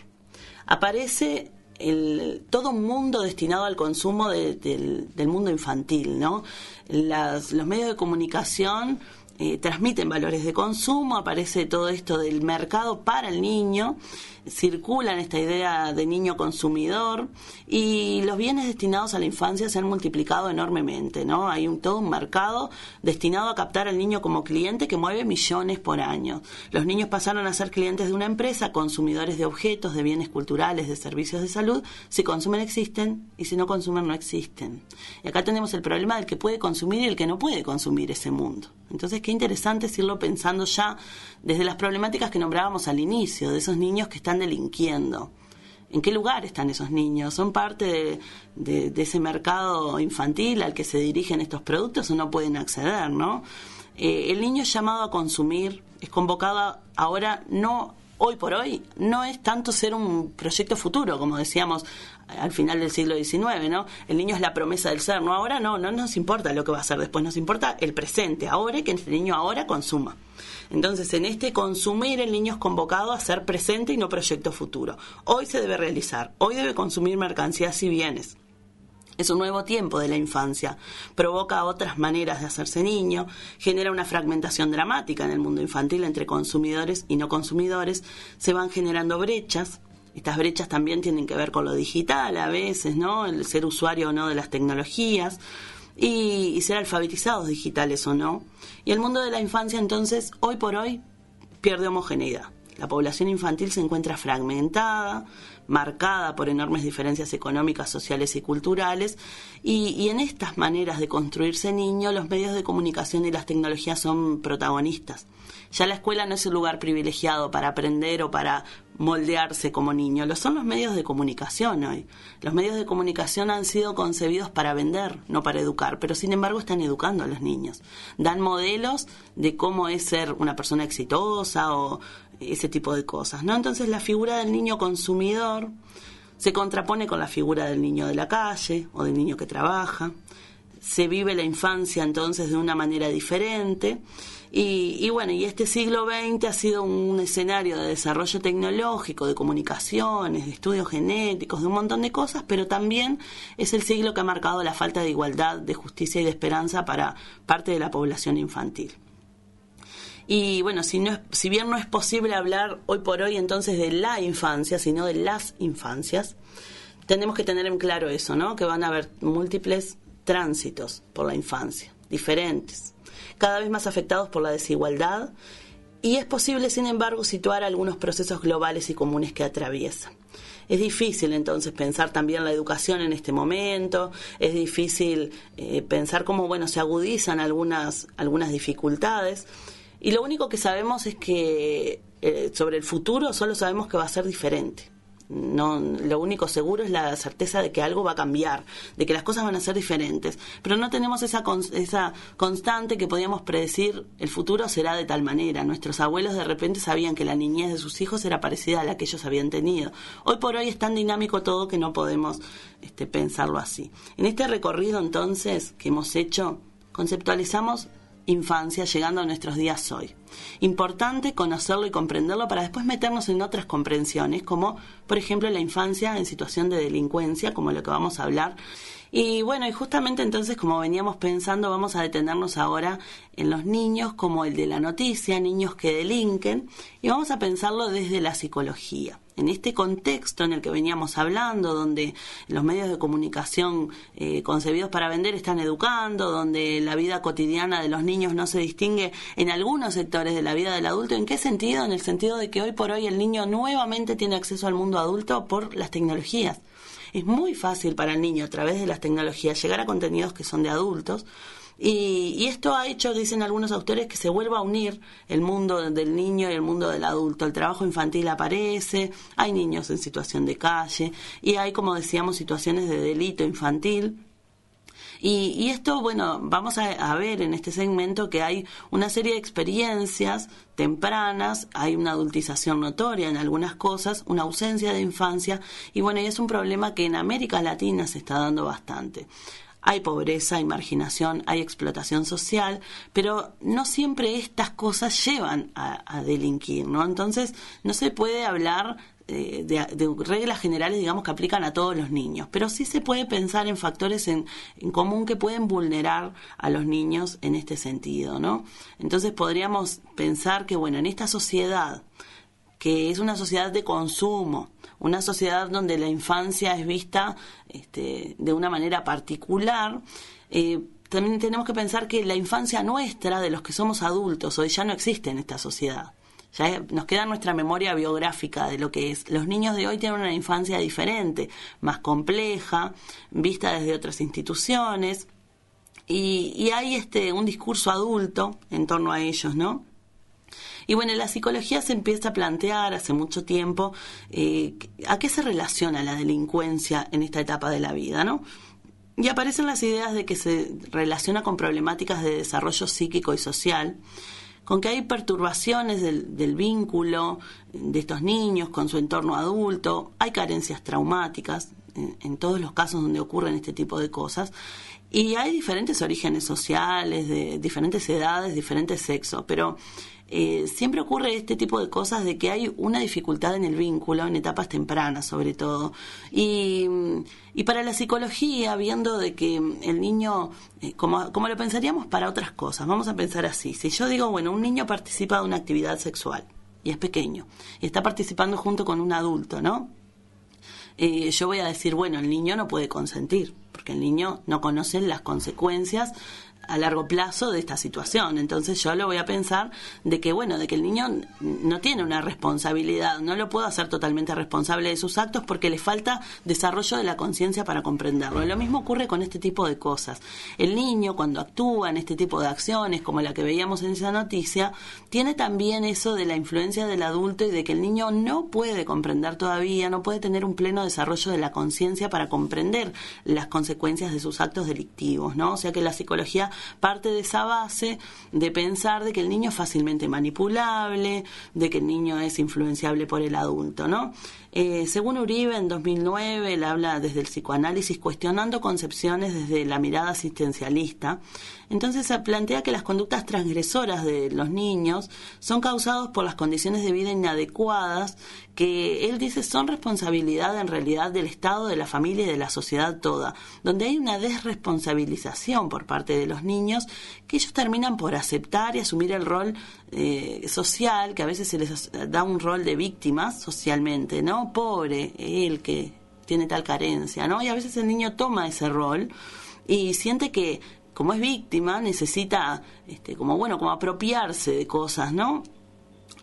Aparece el, todo un mundo destinado al consumo del, mundo infantil, ¿no? los medios de comunicación eh, transmiten valores de consumo, aparece todo esto del mercado para el niño, circula en esta idea de niño consumidor y los bienes destinados a la infancia se han multiplicado enormemente, ¿no? Hay un, todo un mercado destinado a captar al niño como cliente que mueve millones por año. Los niños pasaron a ser clientes de una empresa, consumidores de objetos, de bienes culturales, de servicios de salud. Si consumen existen y si no consumen no existen. Y acá tenemos el problema del que puede consumir y el que no puede consumir ese mundo. Entonces, qué interesante es irlo pensando ya desde las problemáticas que nombrábamos al inicio, de esos niños que están delinquiendo. ¿En qué lugar están esos niños? ¿Son parte de, ese mercado infantil al que se dirigen estos productos o no pueden acceder, no? Eh, el niño es llamado a consumir, es convocado ahora no hoy por hoy no es tanto ser un proyecto futuro, como decíamos al final del siglo XIX, ¿no? El niño es la promesa del ser, ¿no? Ahora no, no nos importa lo que va a ser después, nos importa el presente, ahora que el niño ahora consuma. Entonces, en este consumir, el niño es convocado a ser presente y no proyecto futuro. Hoy se debe realizar, hoy debe consumir mercancías y bienes. Es un nuevo tiempo de la infancia, provoca otras maneras de hacerse niño, genera una fragmentación dramática en el mundo infantil entre consumidores y no consumidores, se van generando brechas, estas brechas también tienen que ver con lo digital a veces, ¿no? El ser usuario o no de las tecnologías y, ser alfabetizados digitales o no. Y el mundo de la infancia entonces, hoy por hoy, pierde homogeneidad. La población infantil se encuentra fragmentada, marcada por enormes diferencias económicas, sociales y culturales, y, en estas maneras de construirse niño, los medios de comunicación y las tecnologías son protagonistas. Ya la escuela no es un lugar privilegiado para aprender o para moldearse como niño, lo son los medios de comunicación hoy. Los medios de comunicación han sido concebidos para vender, no para educar, pero sin embargo están educando a los niños. Dan modelos de cómo es ser una persona exitosa o ese tipo de cosas, ¿no? Entonces la figura del niño consumidor se contrapone con la figura del niño de la calle o del niño que trabaja. Se vive la infancia entonces de una manera diferente. Y, bueno, y este siglo XX ha sido un escenario de desarrollo tecnológico, de comunicaciones, de estudios genéticos, de un montón de cosas, pero también es el siglo que ha marcado la falta de igualdad, de justicia y de esperanza para parte de la población infantil. Y bueno, si, no si bien no es posible hablar hoy por hoy entonces de la infancia, sino de las infancias, tenemos que tener en claro eso, ¿no? Que van a haber múltiples tránsitos por la infancia, diferentes, cada vez más afectados por la desigualdad, y es posible, sin embargo, situar algunos procesos globales y comunes que atraviesan. Es difícil entonces pensar también la educación en este momento, es difícil eh, pensar cómo bueno se agudizan algunas, algunas dificultades. Y lo único que sabemos es que eh, sobre el futuro solo sabemos que va a ser diferente. No, lo único seguro es la certeza de que algo va a cambiar, de que las cosas van a ser diferentes, pero no tenemos esa, esa constante que podíamos predecir el futuro será de tal manera. Nuestros abuelos de repente sabían que la niñez de sus hijos era parecida a la que ellos habían tenido. Hoy por hoy es tan dinámico todo que no podemos este, pensarlo así. En este recorrido entonces que hemos hecho, conceptualizamos infancia llegando a nuestros días hoy. Importante conocerlo y comprenderlo para después meternos en otras comprensiones, como por ejemplo la infancia en situación de delincuencia, como lo que vamos a hablar. Y bueno, y justamente entonces, como veníamos pensando, vamos a detenernos ahora en los niños como el de la noticia, niños que delinquen, y vamos a pensarlo desde la psicología en este contexto en el que veníamos hablando, donde los medios de comunicación eh, concebidos para vender están educando, donde la vida cotidiana de los niños no se distingue en algunos sectores de la vida del adulto, ¿en qué sentido? En el sentido de que hoy por hoy el niño nuevamente tiene acceso al mundo adulto por las tecnologías. Es muy fácil para el niño a través de las tecnologías llegar a contenidos que son de adultos, y, esto ha hecho, dicen algunos autores, que se vuelva a unir el mundo del niño y el mundo del adulto. El trabajo infantil aparece, hay niños en situación de calle y hay, como decíamos, situaciones de delito infantil. Y, esto, bueno, vamos a, ver en este segmento que hay una serie de experiencias tempranas, hay una adultización notoria en algunas cosas, una ausencia de infancia, y bueno, y es un problema que en América Latina se está dando bastante hay pobreza, hay marginación, hay explotación social, pero no siempre estas cosas llevan a, delinquir, ¿no? Entonces, no se puede hablar eh, de, reglas generales, digamos, que aplican a todos los niños, pero sí se puede pensar en factores en, en, común que pueden vulnerar a los niños en este sentido, ¿no? Entonces podríamos pensar que, bueno, en esta sociedad, que es una sociedad de consumo, una sociedad donde la infancia es vista este, de una manera particular. Eh, también tenemos que pensar que la infancia nuestra, de los que somos adultos, hoy ya no existe en esta sociedad. Ya nos queda nuestra memoria biográfica de lo que es. Los niños de hoy tienen una infancia diferente, más compleja, vista desde otras instituciones. Y, y hay este un discurso adulto en torno a ellos, ¿no? Y bueno, la psicología se empieza a plantear hace mucho tiempo eh, a qué se relaciona la delincuencia en esta etapa de la vida, ¿no? Y aparecen las ideas de que se relaciona con problemáticas de desarrollo psíquico y social, con que hay perturbaciones del, vínculo de estos niños con su entorno adulto, hay carencias traumáticas en, en, todos los casos donde ocurren este tipo de cosas, y hay diferentes orígenes sociales, de diferentes edades, diferentes sexos, pero eh, siempre ocurre este tipo de cosas de que hay una dificultad en el vínculo, en etapas tempranas sobre todo. Y, para la psicología, viendo de que el niño, eh, como, como lo pensaríamos para otras cosas, vamos a pensar así, si yo digo, bueno, un niño participa de una actividad sexual y es pequeño, y está participando junto con un adulto, ¿no? Eh, yo voy a decir, bueno, el niño no puede consentir, porque el niño no conoce las consecuencias a largo plazo de esta situación. Entonces yo lo voy a pensar de que, bueno, de que el niño no tiene una responsabilidad, no lo puedo hacer totalmente responsable de sus actos porque le falta desarrollo de la conciencia para comprenderlo. Lo mismo ocurre con este tipo de cosas. El niño cuando actúa en este tipo de acciones, como la que veíamos en esa noticia, tiene también eso de la influencia del adulto y de que el niño no puede comprender todavía, no puede tener un pleno desarrollo de la conciencia para comprender las consecuencias de sus actos delictivos, ¿no? O sea que la psicología parte de esa base de pensar de que el niño es fácilmente manipulable, de que el niño es influenciable por el adulto, ¿no? Eh, según Uribe, en 2009, él habla desde el psicoanálisis cuestionando concepciones desde la mirada asistencialista. Entonces se plantea que las conductas transgresoras de los niños son causadas por las condiciones de vida inadecuadas que él dice son responsabilidad en realidad del Estado, de la familia y de la sociedad toda, donde hay una desresponsabilización por parte de los niños que ellos terminan por aceptar y asumir el rol eh, social, que a veces se les da un rol de víctimas socialmente, ¿no? Pobre, él que tiene tal carencia, ¿no? Y a veces el niño toma ese rol y siente que como es víctima necesita este como bueno como apropiarse de cosas no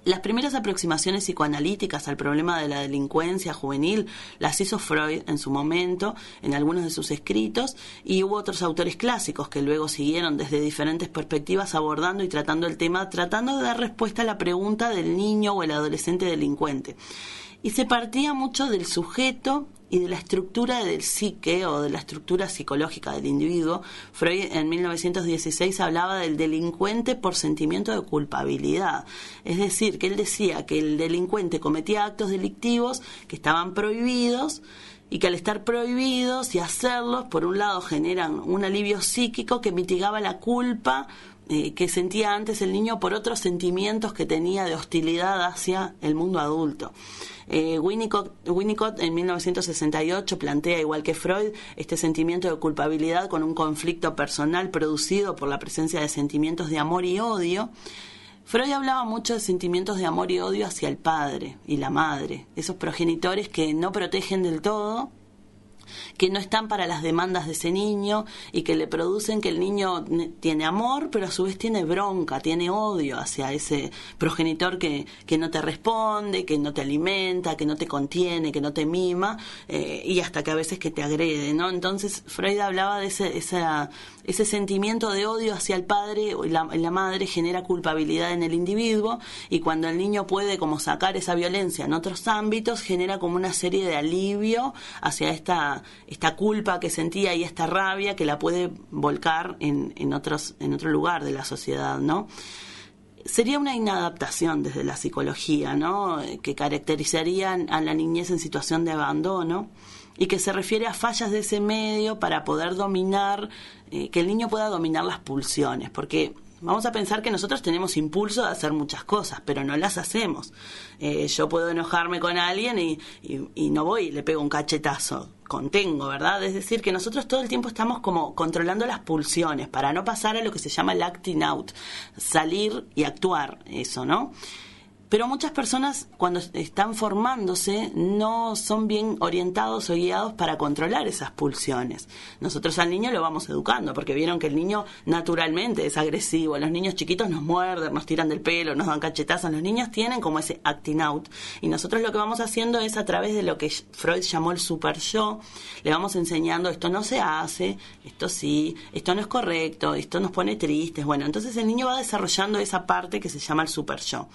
las primeras aproximaciones psicoanalíticas al problema de la delincuencia juvenil las hizo Freud en su momento, en algunos de sus escritos, y hubo otros autores clásicos que luego siguieron desde diferentes perspectivas abordando y tratando el tema, tratando de dar respuesta a la pregunta del niño o el adolescente delincuente. y se partía mucho del sujeto y de la estructura del psique o de la estructura psicológica del individuo. Freud en 1916 hablaba del delincuente por sentimiento de culpabilidad. Es decir, que él decía que el delincuente cometía actos delictivos que estaban prohibidos y que al estar prohibidos y hacerlos, por un lado generan un alivio psíquico que mitigaba la culpa eh, que sentía antes el niño por otros sentimientos que tenía de hostilidad hacia el mundo adulto. Eh, Winnicott, en 1968 plantea, igual que Freud, este sentimiento de culpabilidad con un conflicto personal producido por la presencia de sentimientos de amor y odio. Freud hablaba mucho de sentimientos de amor y odio hacia el padre y la madre, esos progenitores que no protegen del todo que no están para las demandas de ese niño y que le producen que el niño tiene amor, pero a su vez tiene bronca, tiene odio hacia ese progenitor que, que no te responde, que no te alimenta, que no te contiene, que no te mima eh, y hasta que a veces que te agrede, ¿no? Entonces Freud hablaba de ese, esa, ese sentimiento de odio hacia el padre y la, la madre genera culpabilidad en el individuo y cuando el niño puede como sacar esa violencia en otros ámbitos genera como una serie de alivio hacia esta esta culpa que sentía y esta rabia que la puede volcar en, en, otros, en otro lugar de la sociedad, ¿no? Sería una inadaptación desde la psicología, ¿no? Que caracterizaría a la niñez en situación de abandono y que se refiere a fallas de ese medio para poder dominar, eh, que el niño pueda dominar las pulsiones, porque Vamos a pensar que nosotros tenemos impulso de hacer muchas cosas, pero no las hacemos. Eh, yo puedo enojarme con alguien y, y, no voy y le pego un cachetazo. Contengo, ¿verdad? Es decir, que nosotros todo el tiempo estamos como controlando las pulsiones para no pasar a lo que se llama el acting out, salir y actuar, eso, ¿no? Pero muchas personas cuando están formándose no son bien orientados o guiados para controlar esas pulsiones. Nosotros al niño lo vamos educando porque vieron que el niño naturalmente es agresivo. Los niños chiquitos nos muerden, nos tiran del pelo, nos dan cachetazos. Los niños tienen como ese acting out. Y nosotros lo que vamos haciendo es a través de lo que Freud llamó el super yo, le vamos enseñando esto no se hace, esto sí, esto no es correcto, esto nos pone tristes. Bueno, entonces el niño va desarrollando esa parte que se llama el super yo.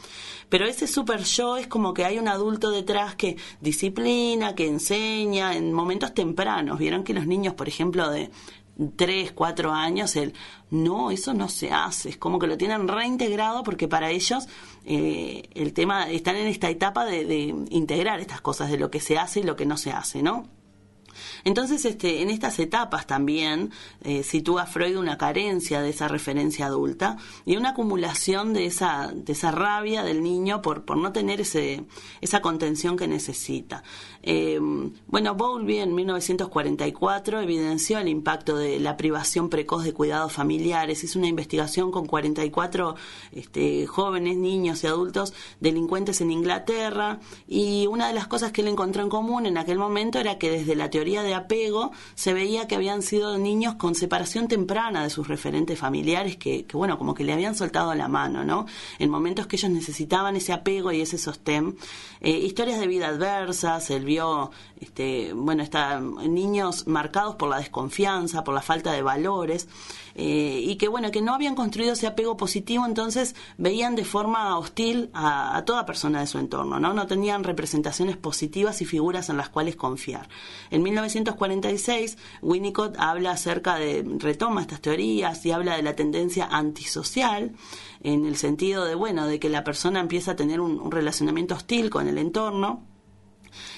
Pero ese super yo es como que hay un adulto detrás que disciplina, que enseña en momentos tempranos. Vieron que los niños, por ejemplo, de 3, 4 años, el no, eso no se hace, es como que lo tienen reintegrado porque para ellos eh, el tema, están en esta etapa de, de integrar estas cosas, de lo que se hace y lo que no se hace, ¿no? Entonces, este, en estas etapas también eh, sitúa Freud una carencia de esa referencia adulta y una acumulación de esa, de esa rabia del niño por, por no tener ese, esa contención que necesita. Eh, bueno, Bowlby en 1944 evidenció el impacto de la privación precoz de cuidados familiares. Hizo una investigación con 44 este, jóvenes, niños y adultos delincuentes en Inglaterra y una de las cosas que él encontró en común en aquel momento era que desde la teoría de apego se veía que habían sido niños con separación temprana de sus referentes familiares que, bueno, como que le habían soltado la mano, ¿no? En momentos que ellos necesitaban ese apego y ese sostén. Eh, historias de vida adversas, el vio, este, bueno, está, niños marcados por la desconfianza, por la falta de valores, eh, y que, bueno, que no habían construido ese apego positivo, entonces veían de forma hostil a, toda persona de su entorno, ¿no? No tenían representaciones positivas y figuras en las cuales confiar. En 1946, Winnicott habla acerca de, retoma estas teorías y habla de la tendencia antisocial, en el sentido de, bueno, de que la persona empieza a tener un relacionamiento hostil con el entorno,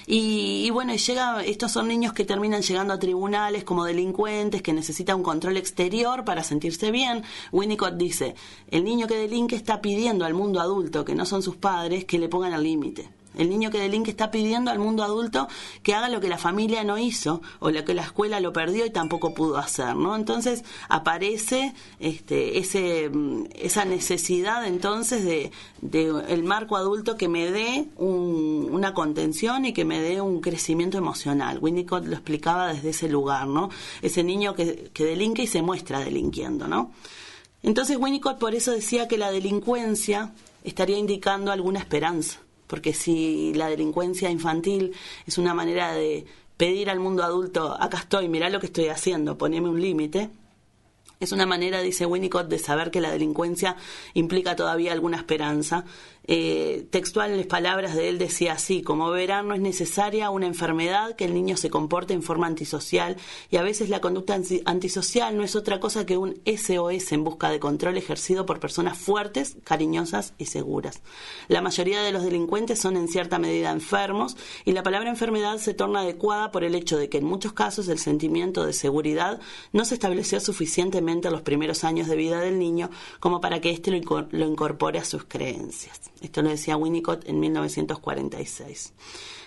y, bueno, llega, estos son niños que terminan llegando a tribunales como delincuentes, que necesitan un control exterior para sentirse bien. Winnicott dice, el niño que delinque está pidiendo al mundo adulto, que no son sus padres, que le pongan al límite. El niño que delinque está pidiendo al mundo adulto que haga lo que la familia no hizo o lo que la escuela lo perdió y tampoco pudo hacer, ¿no? Entonces aparece este, ese, mm, esa necesidad entonces de, el marco adulto que me dé una contención y que me dé un crecimiento emocional. Winnicott lo explicaba desde ese lugar, ¿no? Ese niño que, que delinque y se muestra delinquiendo, ¿no? Entonces Winnicott por eso decía que la delincuencia estaría indicando alguna esperanza porque si la delincuencia infantil es una manera de pedir al mundo adulto, acá estoy, mirá lo que estoy haciendo, poneme un límite, Es una manera, dice Winnicott, de saber que la delincuencia implica todavía alguna esperanza. Eh, textuales palabras de él decía así, como verán, no es necesaria una enfermedad que el niño se comporte en forma antisocial y a veces la conducta antisocial no es otra cosa que un SOS en busca de control ejercido por personas fuertes, cariñosas y seguras. La mayoría de los delincuentes son en cierta medida enfermos y la palabra enfermedad se torna adecuada por el hecho de que en muchos casos el sentimiento de seguridad no se estableció suficientemente en los primeros años de vida del niño como para que éste lo incorpore a sus creencias. Esto lo decía Winnicott en 1946.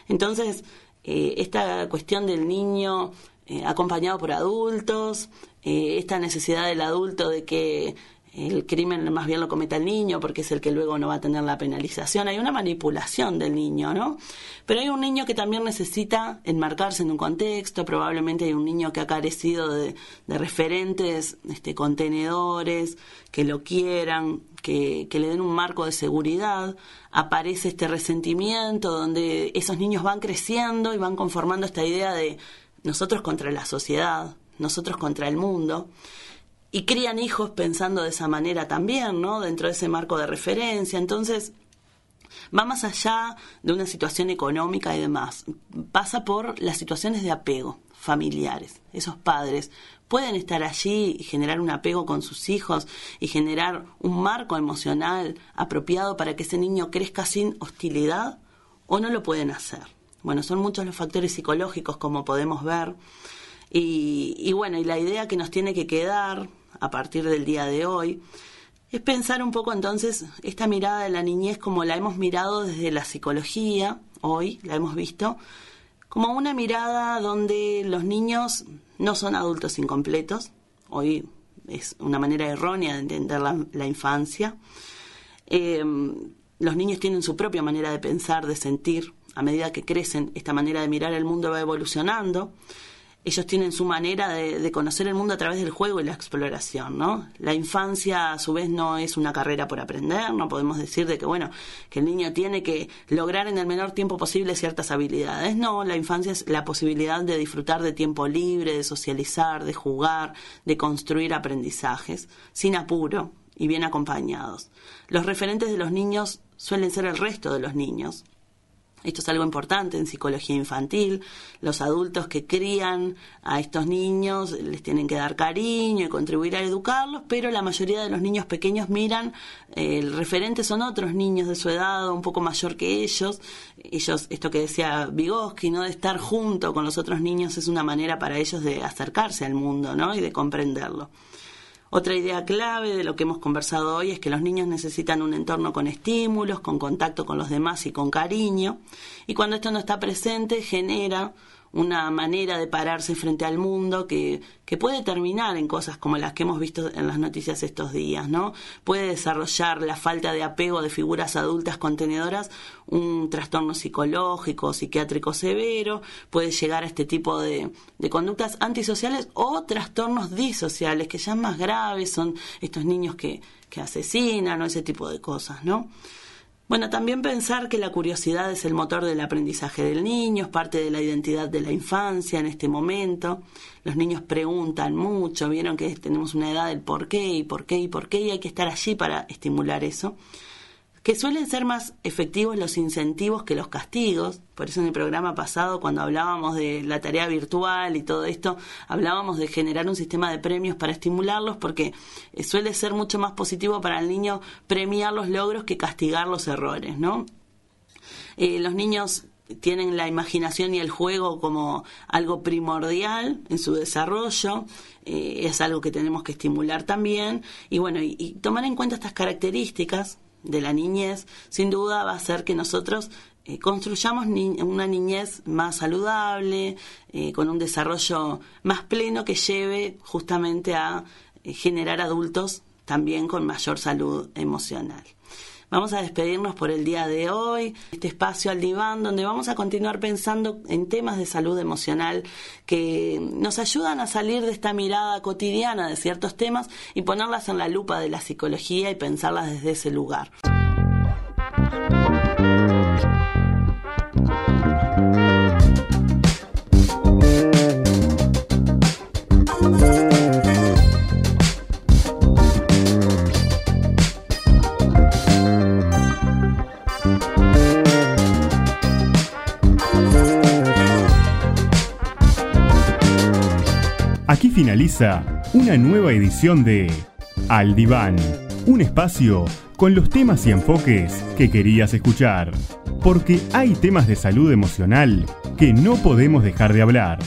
Entonces, eh, esta cuestión del niño eh, acompañado por adultos, eh, esta necesidad del adulto de que el crimen más bien lo cometa el niño porque es el que luego no va a tener la penalización. Hay una manipulación del niño, ¿no? Pero hay un niño que también necesita enmarcarse en un contexto, probablemente hay un niño que ha carecido de, referentes, este, contenedores, que lo quieran, que, que le den un marco de seguridad. Aparece este resentimiento donde esos niños van creciendo y van conformando esta idea de nosotros contra la sociedad, nosotros contra el mundo y crían hijos pensando de esa manera también, ¿no? Dentro de ese marco de referencia. Entonces, va más allá de una situación económica y demás. Pasa por las situaciones de apego familiares. Esos padres pueden estar allí y generar un apego con sus hijos y generar un marco emocional apropiado para que ese niño crezca sin hostilidad o no lo pueden hacer. Bueno, son muchos los factores psicológicos como podemos ver. Y, y bueno, y la idea que nos tiene que quedar a partir del día de hoy, es pensar un poco entonces esta mirada de la niñez como la hemos mirado desde la psicología, hoy la hemos visto, como una mirada donde los niños no son adultos incompletos, hoy es una manera errónea de entender la, infancia, em, los niños tienen su propia manera de pensar, de sentir, a medida que crecen, esta manera de mirar el mundo va evolucionando ellos tienen su manera de, conocer el mundo a través del juego y la exploración, ¿no? La infancia, a su vez, no es una carrera por aprender, no podemos decir de que, bueno, que el niño tiene que lograr en el menor tiempo posible ciertas habilidades. No, la infancia es la posibilidad de disfrutar de tiempo libre, de socializar, de jugar, de construir aprendizajes, sin apuro y bien acompañados. Los referentes de los niños suelen ser el resto de los niños, esto es algo importante en psicología infantil. Los adultos que crían a estos niños les tienen que dar cariño y contribuir a educarlos, pero la mayoría de los niños pequeños miran, eh, el referente son otros niños de su edad, un poco mayor que ellos. Ellos, esto que decía Vygotsky, ¿no? De estar junto con los otros niños es una manera para ellos de acercarse al mundo, ¿no? Y de comprenderlo. Otra idea clave de lo que hemos conversado hoy es que los niños necesitan un entorno con estímulos, con contacto con los demás y con cariño. Y cuando esto no está presente, genera una manera de pararse frente al mundo que, que puede terminar en cosas como las que hemos visto en las noticias estos días, ¿no? Puede desarrollar la falta de apego de figuras adultas contenedoras un trastorno psicológico, psiquiátrico severo, puede llegar a este tipo de, de conductas antisociales o trastornos disociales, que ya más graves son estos niños que, que asesinan o ese tipo de cosas, ¿no? Bueno, también pensar que la curiosidad es el motor del aprendizaje del niño, es parte de la identidad de la infancia en este momento. Los niños preguntan mucho, vieron que tenemos una edad del por qué y por qué y por qué y hay que estar allí para estimular eso que suelen ser más efectivos los incentivos que los castigos. Por eso en el programa pasado, cuando hablábamos de la tarea virtual y todo esto, hablábamos de generar un sistema de premios para estimularlos, porque eh, suele ser mucho más positivo para el niño premiar los logros que castigar los errores, ¿no? Eh, los niños tienen la imaginación y el juego como algo primordial en su desarrollo, eh, es algo que tenemos que estimular también, y bueno, y tomar en cuenta estas características de la niñez, sin duda va a ser que nosotros eh, construyamos una niñez más saludable, eh, con un desarrollo más pleno que lleve justamente a eh, generar adultos también con mayor salud emocional. Vamos a despedirnos por el día de hoy, este espacio al diván, donde vamos a continuar pensando en temas de salud emocional que nos ayudan a salir de esta mirada cotidiana de ciertos temas y ponerlas en la lupa de la psicología y pensarlas desde ese lugar. Finaliza una nueva edición de Al Diván, un espacio con los temas y enfoques que querías escuchar, porque hay temas de salud emocional que no podemos dejar de hablar.